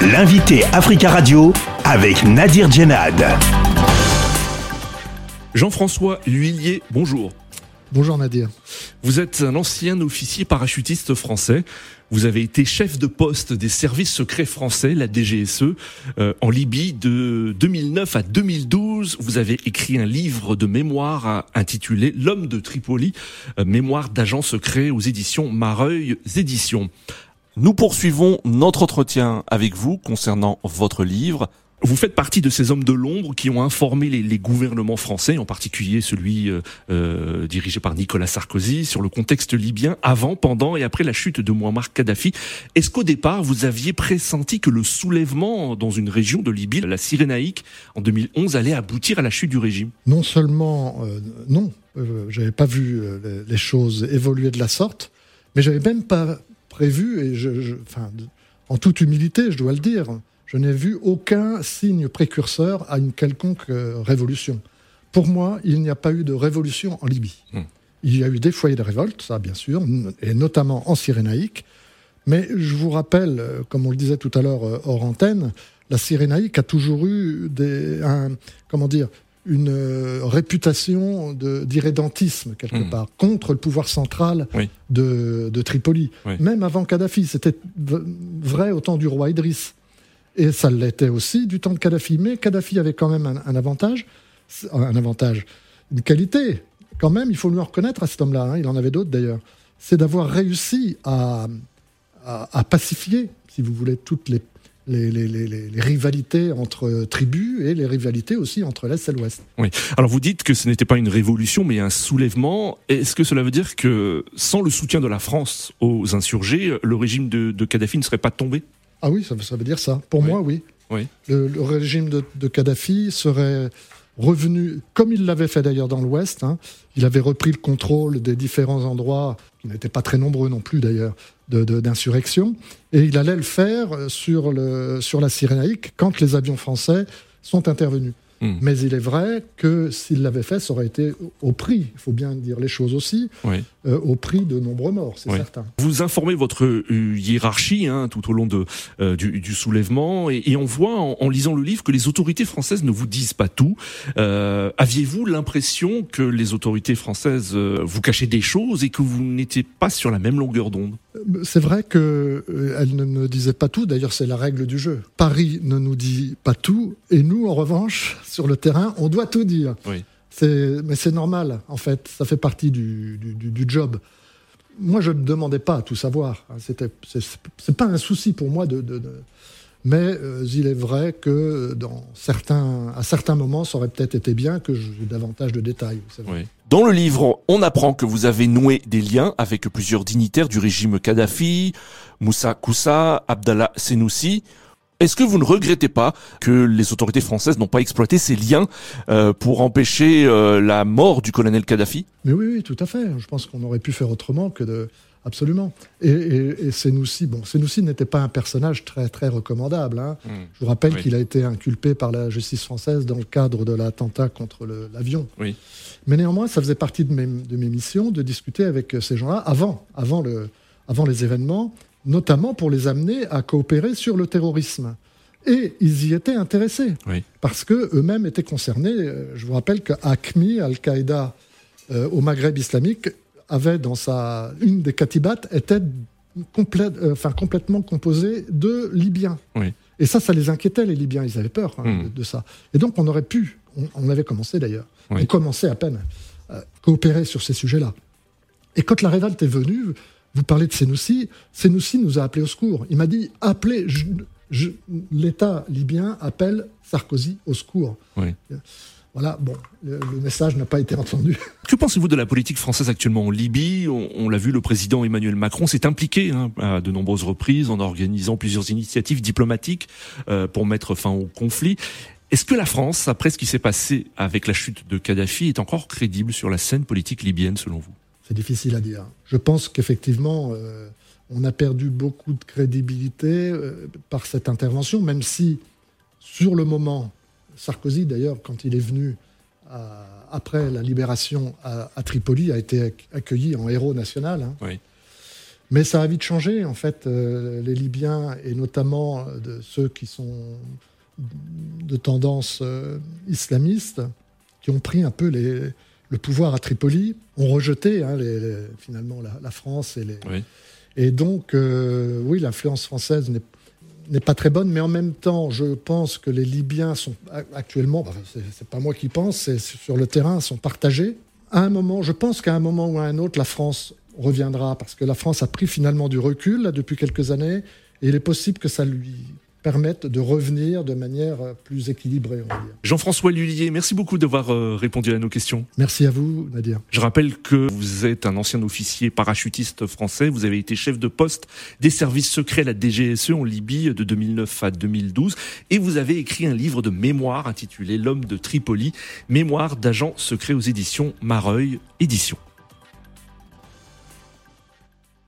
L'invité Africa Radio avec Nadir Djenad. Jean-François L'Huillier, bonjour. Bonjour Nadir. Vous êtes un ancien officier parachutiste français. Vous avez été chef de poste des services secrets français, la DGSE, euh, en Libye de 2009 à 2012. Vous avez écrit un livre de mémoire intitulé L'homme de Tripoli, euh, mémoire d'agent secret aux éditions Mareuil Éditions. Nous poursuivons notre entretien avec vous concernant votre livre vous faites partie de ces hommes de l'ombre qui ont informé les, les, gouvernements français, en particulier celui euh, euh, dirigé par Nicolas Sarkozy, sur le contexte libyen avant, pendant et après la chute de Muammar Kadhafi. Est-ce qu'au départ, vous aviez pressenti que le soulèvement dans une région de Libye, la Cyrénaïque, en 2011, allait aboutir à la chute du régime? Non seulement, euh, non, euh, j'avais pas vu euh, les choses évoluer de la sorte, mais j'avais même pas prévu, et je, je, enfin, en toute humilité, je dois le dire, je n'ai vu aucun signe précurseur à une quelconque euh, révolution. Pour moi, il n'y a pas eu de révolution en Libye. Mmh. Il y a eu des foyers de révolte, ça bien sûr, et notamment en Cyrénaïque. Mais je vous rappelle, euh, comme on le disait tout à l'heure euh, hors antenne, la Cyrénaïque a toujours eu des, un, comment dire, une réputation d'irrédentisme, quelque mmh. part, contre le pouvoir central oui. de, de, Tripoli. Oui. Même avant Kadhafi, c'était vrai au temps du roi Idriss. Et ça l'était aussi du temps de Kadhafi. Mais Kadhafi avait quand même un, un, avantage, un avantage, une qualité. Quand même, il faut en reconnaître à cet homme-là. Hein, il en avait d'autres d'ailleurs. C'est d'avoir réussi à, à, à, pacifier, si vous voulez, toutes les, les, les, les, rivalités entre tribus et les rivalités aussi entre l'Est et l'Ouest. Oui. Alors vous dites que ce n'était pas une révolution, mais un soulèvement. Est-ce que cela veut dire que sans le soutien de la France aux insurgés, le régime de, de Kadhafi ne serait pas tombé? Ah oui, ça, ça, veut dire ça. Pour oui. moi, oui. oui. Le, le régime de, de, Kadhafi serait revenu, comme il l'avait fait d'ailleurs dans l'Ouest, hein, il avait repris le contrôle des différents endroits, qui n'étaient pas très nombreux non plus d'ailleurs, d'insurrection, et il allait le faire sur, le, sur la Cyrénaïque quand les avions français sont intervenus. Mmh. Mais il est vrai que s'il l'avait fait, ça aurait été au prix, il faut bien dire les choses aussi, oui. euh, au prix de nombreux morts, c'est oui. certain. Vous informez votre euh, hiérarchie hein, tout au long de, euh, du, du, soulèvement et, et on voit en, en, lisant le livre que les autorités françaises ne vous disent pas tout. Euh, aviez-vous l'impression que les autorités françaises vous cachaient des choses et que vous n'étiez pas sur la même longueur d'onde? C'est vrai qu'elles ne me disaient pas tout, d'ailleurs c'est la règle du jeu. Paris ne nous dit pas tout et nous en revanche sur le terrain, on doit tout dire. Oui. Mais c'est normal, en fait, ça fait partie du, du, du, job. Moi, je ne demandais pas à tout savoir. C'est pas un souci pour moi de. de, de... Mais euh, il est vrai que dans certains, à certains moments, ça aurait peut-être été bien que j'ai davantage de détails. Oui. Dans le livre, on apprend que vous avez noué des liens avec plusieurs dignitaires du régime Kadhafi, Moussa Koussa, Abdallah Senoussi. Est-ce que vous ne regrettez pas que les autorités françaises n'ont pas exploité ces liens euh, pour empêcher euh, la mort du colonel Kadhafi? Mais oui, oui, tout à fait. Je pense qu'on aurait pu faire autrement que de... Absolument. Et, et, et Senoussi, bon, Senoussi n'était pas un personnage très, très recommandable. Hein. Mmh. Je vous rappelle oui. qu'il a été inculpé par la justice française dans le cadre de l'attentat contre l'avion. Oui. Mais néanmoins, ça faisait partie de mes, de mes missions de discuter avec ces gens-là avant, avant, le, avant les événements notamment pour les amener à coopérer sur le terrorisme. Et ils y étaient intéressés, oui. parce qu'eux-mêmes étaient concernés. Je vous rappelle qu'ACMI, Al-Qaïda euh, au Maghreb islamique, avait dans sa... Une des katibat était complète, euh, enfin, complètement composée de Libyens. Oui. Et ça, ça les inquiétait, les Libyens. Ils avaient peur hein, mmh. de, de, ça. Et donc, on aurait pu, on, on avait commencé d'ailleurs, oui. on commençait à peine, à coopérer sur ces sujets-là. Et quand la révolte est venue, vous parlez de Senoussi. Senoussi nous a appelé au secours. Il m'a dit appelez, l'État libyen appelle Sarkozy au secours. Oui. Voilà, bon, le, le message n'a pas été entendu. Que pensez-vous de la politique française actuellement en Libye? On, on l'a vu, le président Emmanuel Macron s'est impliqué hein, à de nombreuses reprises en organisant plusieurs initiatives diplomatiques euh, pour mettre fin au conflit. Est-ce que la France, après ce qui s'est passé avec la chute de Kadhafi, est encore crédible sur la scène politique libyenne selon vous? C'est difficile à dire. Je pense qu'effectivement, euh, on a perdu beaucoup de crédibilité euh, par cette intervention, même si, sur le moment, Sarkozy, d'ailleurs, quand il est venu à, après la libération à, à, Tripoli, a été accueilli en héros national. Hein. Oui. Mais ça a vite changé, en fait. les Libyens, et notamment de ceux qui sont de tendance islamiste, qui ont pris un peu les, le pouvoir à Tripoli, ont rejeté hein, finalement la, France. Et, les, et donc, oui, l'influence française n'est n'est pas très bonne, mais en même temps, je pense que les Libyens sont actuellement, c'est pas moi qui pense, c'est sur le terrain, sont partagés. À un moment, je pense qu'à un moment ou à un autre, la France reviendra, parce que la France a pris finalement du recul depuis quelques années, et il est possible que ça lui permettent de revenir de manière plus équilibrée. Jean-François Lullier, merci beaucoup d'avoir euh, répondu à nos questions. Merci à vous, Nadia. Je rappelle que vous êtes un ancien officier parachutiste français. Vous avez été chef de poste des services secrets, la DGSE, en Libye de 2009 à 2012. Et vous avez écrit un livre de mémoire intitulé L'homme de Tripoli, mémoire d'agents secrets aux éditions Mareuil Éditions.